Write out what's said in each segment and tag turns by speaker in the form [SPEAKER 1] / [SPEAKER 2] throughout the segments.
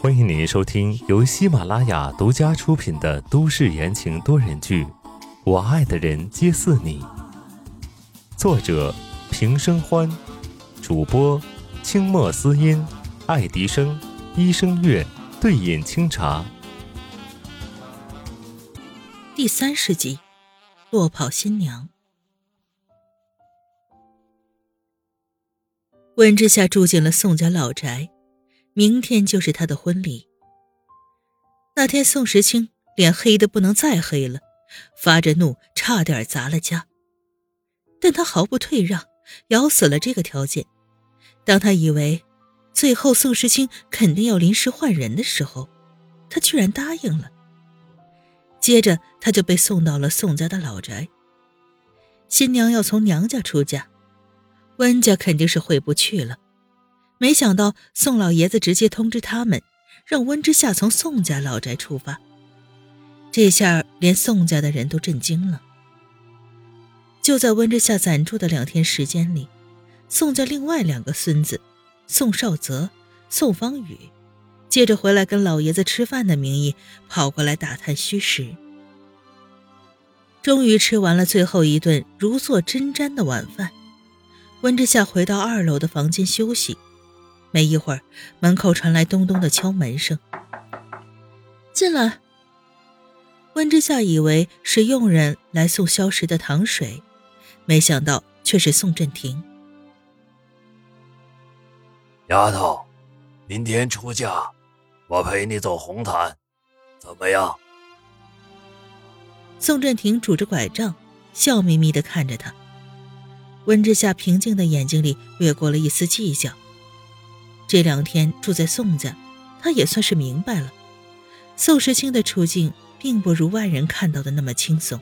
[SPEAKER 1] 欢迎您收听由喜马拉雅独家出品的都市言情多人剧《我爱的人皆似你》，作者平生欢，主播清墨思音、爱迪生、一生月、对饮清茶。
[SPEAKER 2] 第三十集，落跑新娘。温之夏住进了宋家老宅，明天就是他的婚礼。那天，宋时清脸黑的不能再黑了，发着怒，差点砸了家。但他毫不退让，咬死了这个条件。当他以为最后宋时清肯定要临时换人的时候，他居然答应了。接着，他就被送到了宋家的老宅。新娘要从娘家出嫁。温家肯定是回不去了，没想到宋老爷子直接通知他们，让温之夏从宋家老宅出发。这下连宋家的人都震惊了。就在温之夏暂住的两天时间里，宋家另外两个孙子宋少泽、宋方宇，借着回来跟老爷子吃饭的名义，跑过来打探虚实。终于吃完了最后一顿如坐针毡的晚饭。温之夏回到二楼的房间休息，没一会儿，门口传来咚咚的敲门声。进来。温之夏以为是佣人来送消食的糖水，没想到却是宋振廷。
[SPEAKER 3] 丫头，明天出嫁，我陪你走红毯，怎么样？
[SPEAKER 2] 宋振廷拄着拐杖，笑眯眯的看着他。温之夏平静的眼睛里掠过了一丝计较。这两天住在宋家，他也算是明白了，宋时清的处境并不如外人看到的那么轻松。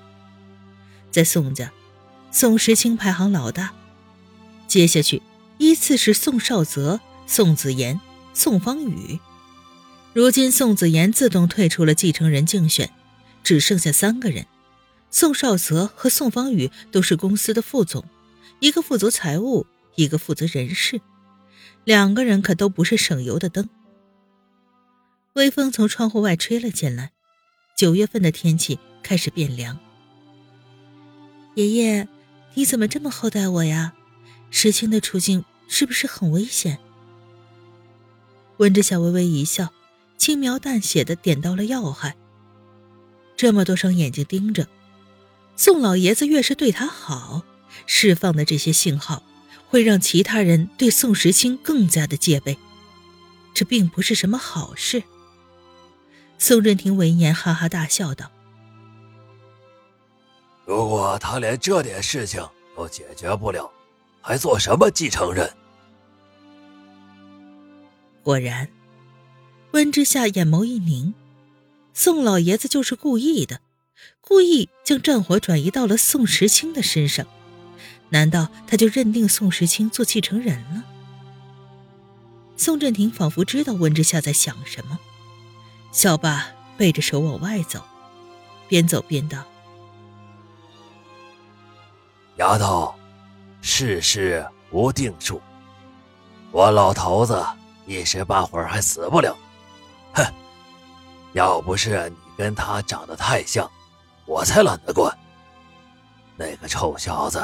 [SPEAKER 2] 在宋家，宋时清排行老大，接下去依次是宋少泽、宋子言、宋方宇。如今宋子言自动退出了继承人竞选，只剩下三个人：宋少泽和宋方宇都是公司的副总。一个负责财务，一个负责人事，两个人可都不是省油的灯。微风从窗户外吹了进来，九月份的天气开始变凉。爷爷，你怎么这么厚待我呀？石青的处境是不是很危险？温之夏微微一笑，轻描淡写的点到了要害。这么多双眼睛盯着，宋老爷子越是对他好。释放的这些信号，会让其他人对宋时清更加的戒备，这并不是什么好事。宋振廷闻言哈哈大笑道：“
[SPEAKER 3] 如果他连这点事情都解决不了，还做什么继承人？”
[SPEAKER 2] 果然，温之夏眼眸一凝，宋老爷子就是故意的，故意将战火转移到了宋时清的身上。难道他就认定宋时清做继承人了？宋振廷仿佛知道温之夏在想什么，笑罢，背着手往外走，边走边道：“
[SPEAKER 3] 丫头，世事无定数，我老头子一时半会儿还死不了。哼，要不是你跟他长得太像，我才懒得管。那个臭小子。”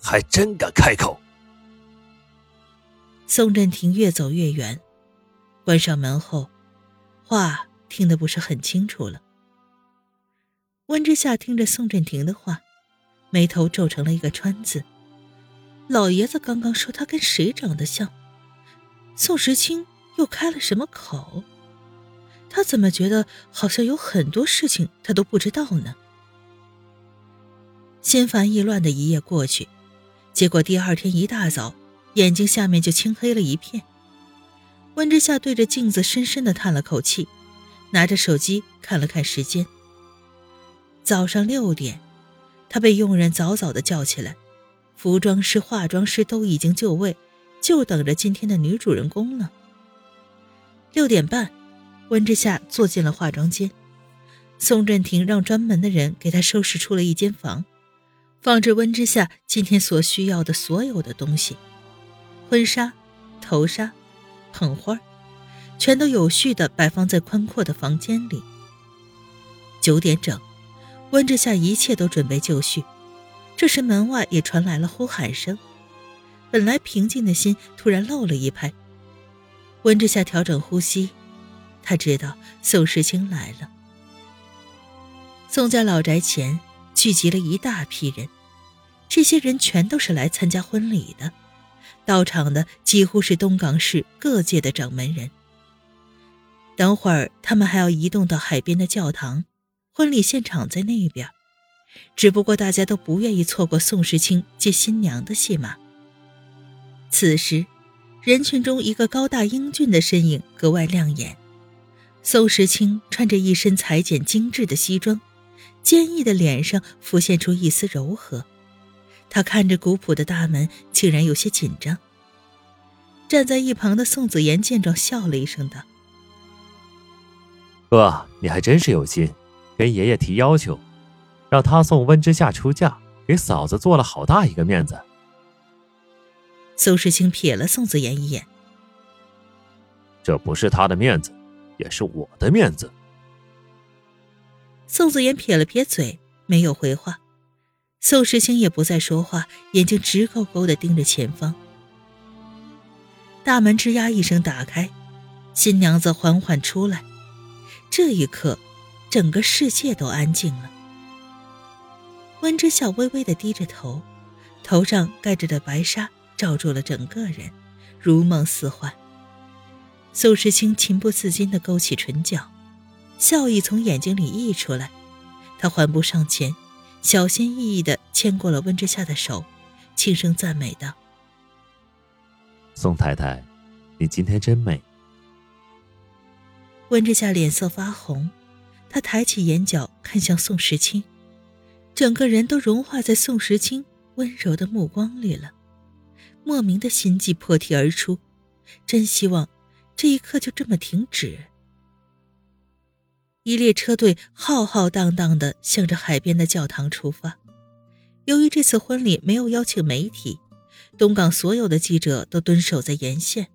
[SPEAKER 3] 还真敢开口！
[SPEAKER 2] 宋振廷越走越远，关上门后，话听得不是很清楚了。温之夏听着宋振廷的话，眉头皱成了一个川字。老爷子刚刚说他跟谁长得像？宋时清又开了什么口？他怎么觉得好像有很多事情他都不知道呢？心烦意乱的一夜过去。结果第二天一大早，眼睛下面就青黑了一片。温之夏对着镜子深深的叹了口气，拿着手机看了看时间。早上六点，他被佣人早早的叫起来，服装师、化妆师都已经就位，就等着今天的女主人公了。六点半，温之夏坐进了化妆间，宋振廷让专门的人给他收拾出了一间房。放置温之夏今天所需要的所有的东西：婚纱、头纱、捧花，全都有序的摆放在宽阔的房间里。九点整，温之夏一切都准备就绪，这时门外也传来了呼喊声。本来平静的心突然漏了一拍。温之夏调整呼吸，他知道宋时清来了。宋家老宅前聚集了一大批人，这些人全都是来参加婚礼的，到场的几乎是东港市各界的掌门人。等会儿他们还要移动到海边的教堂，婚礼现场在那边，只不过大家都不愿意错过宋时清接新娘的戏码。此时，人群中一个高大英俊的身影格外亮眼，宋时清穿着一身裁剪精致的西装。坚毅的脸上浮现出一丝柔和，他看着古朴的大门，竟然有些紧张。站在一旁的宋子言见状，笑了一声，道：“
[SPEAKER 1] 哥，你还真是有心，跟爷爷提要求，让他送温之夏出嫁，给嫂子做了好大一个面子。”
[SPEAKER 2] 宋时清瞥了宋子言一眼：“
[SPEAKER 1] 这不是他的面子，也是我的面子。”
[SPEAKER 2] 宋子言撇了撇嘴，没有回话。宋时清也不再说话，眼睛直勾勾的盯着前方。大门吱呀一声打开，新娘子缓缓出来。这一刻，整个世界都安静了。温之笑微微的低着头，头上盖着的白纱罩住了整个人，如梦似幻。宋时清情不自禁的勾起唇角。笑意从眼睛里溢出来，他缓步上前，小心翼翼地牵过了温之夏的手，轻声赞美道：“
[SPEAKER 1] 宋太太，你今天真美。”
[SPEAKER 2] 温之夏脸色发红，他抬起眼角看向宋时清，整个人都融化在宋时清温柔的目光里了，莫名的心悸破涕而出，真希望这一刻就这么停止。一列车队浩浩荡荡地向着海边的教堂出发。由于这次婚礼没有邀请媒体，东港所有的记者都蹲守在沿线，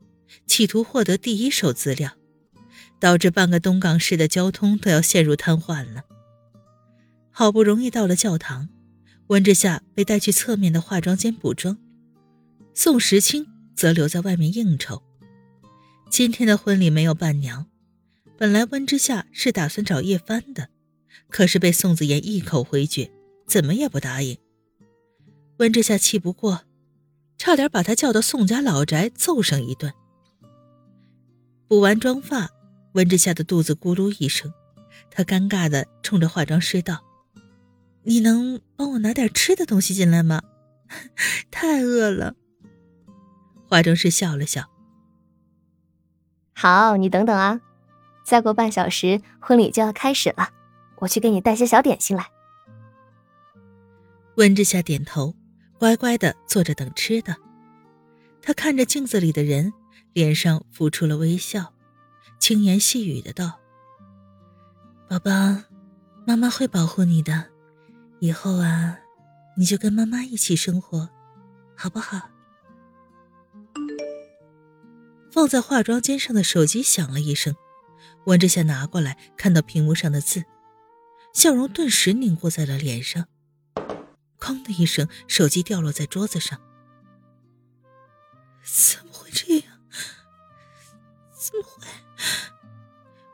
[SPEAKER 2] 企图获得第一手资料，导致半个东港市的交通都要陷入瘫痪了。好不容易到了教堂，温之夏被带去侧面的化妆间补妆，宋时清则留在外面应酬。今天的婚礼没有伴娘。本来温之夏是打算找叶帆的，可是被宋子言一口回绝，怎么也不答应。温之夏气不过，差点把他叫到宋家老宅揍上一顿。补完妆发，温之夏的肚子咕噜一声，他尴尬的冲着化妆师道：“你能帮我拿点吃的东西进来吗？太饿了。”化妆师笑了笑：“
[SPEAKER 4] 好，你等等啊。”再过半小时，婚礼就要开始了，我去给你带些小点心来。
[SPEAKER 2] 温之夏点头，乖乖的坐着等吃的。他看着镜子里的人，脸上浮出了微笑，轻言细语的道：“宝宝，妈妈会保护你的，以后啊，你就跟妈妈一起生活，好不好？”放在化妆间上的手机响了一声。温之夏拿过来，看到屏幕上的字，笑容顿时凝固在了脸上。哐的一声，手机掉落在桌子上。怎么会这样？怎么会？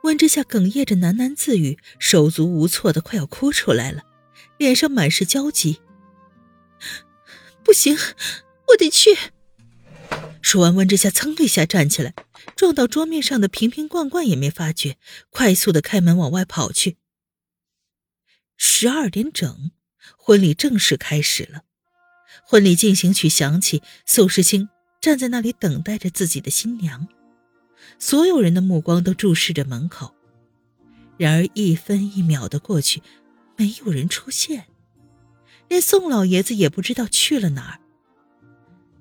[SPEAKER 2] 温之夏哽咽着喃喃自语，手足无措的快要哭出来了，脸上满是焦急。不行，我得去。说完，温之夏噌的一下站起来。撞到桌面上的瓶瓶罐罐也没发觉，快速的开门往外跑去。十二点整，婚礼正式开始了。婚礼进行曲响起，宋时清站在那里等待着自己的新娘，所有人的目光都注视着门口。然而一分一秒的过去，没有人出现，连宋老爷子也不知道去了哪儿。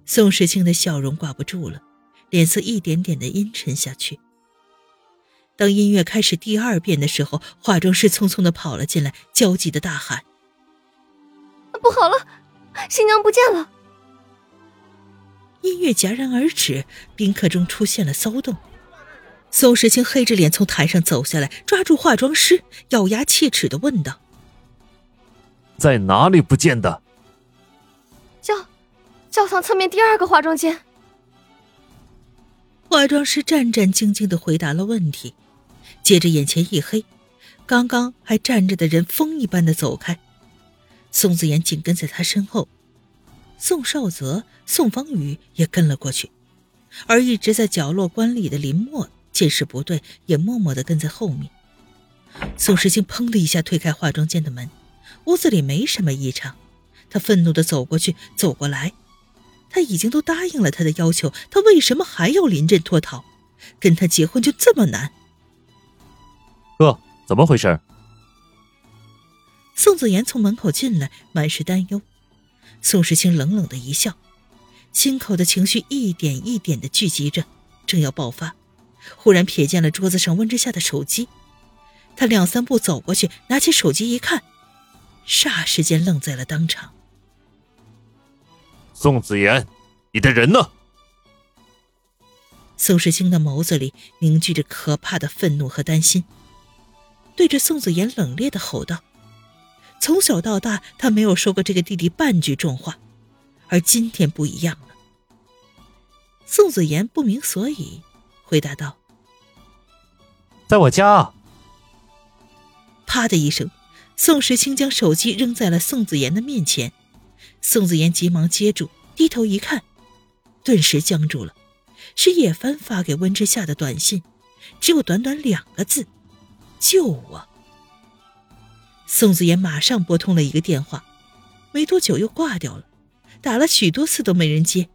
[SPEAKER 2] 宋时清的笑容挂不住了。脸色一点点的阴沉下去。当音乐开始第二遍的时候，化妆师匆匆的跑了进来，焦急的大喊：“
[SPEAKER 4] 不好了，新娘不见了！”
[SPEAKER 2] 音乐戛然而止，宾客中出现了骚动。宋时清黑着脸从台上走下来，抓住化妆师，咬牙切齿的问道：“
[SPEAKER 3] 在哪里不见的？”
[SPEAKER 4] 教教堂侧面第二个化妆间。
[SPEAKER 2] 化妆师战战兢兢的回答了问题，接着眼前一黑，刚刚还站着的人风一般的走开，宋子妍紧跟在他身后，宋少泽、宋方宇也跟了过去，而一直在角落观礼的林墨见势不对，也默默的跟在后面。宋时清砰的一下推开化妆间的门，屋子里没什么异常，他愤怒的走过去，走过来。他已经都答应了他的要求，他为什么还要临阵脱逃？跟他结婚就这么难？
[SPEAKER 1] 哥，怎么回事？
[SPEAKER 2] 宋子妍从门口进来，满是担忧。宋时清冷冷的一笑，心口的情绪一点一点的聚集着，正要爆发，忽然瞥见了桌子上温之夏的手机。他两三步走过去，拿起手机一看，霎时间愣在了当场。
[SPEAKER 3] 宋子妍，你的人呢？
[SPEAKER 2] 宋时清的眸子里凝聚着可怕的愤怒和担心，对着宋子妍冷冽的吼道：“从小到大，他没有说过这个弟弟半句重话，而今天不一样了。”宋子妍不明所以，回答道：“
[SPEAKER 1] 在我家。”
[SPEAKER 2] 啪的一声，宋时清将手机扔在了宋子妍的面前。宋子妍急忙接住，低头一看，顿时僵住了。是叶帆发给温之夏的短信，只有短短两个字：“救我。”宋子妍马上拨通了一个电话，没多久又挂掉了。打了许多次都没人接，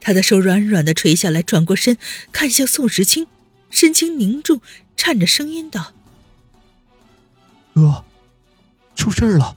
[SPEAKER 2] 他的手软软的垂下来，转过身看向宋时清，神情凝重，颤着声音道：“
[SPEAKER 1] 哥，出事了。”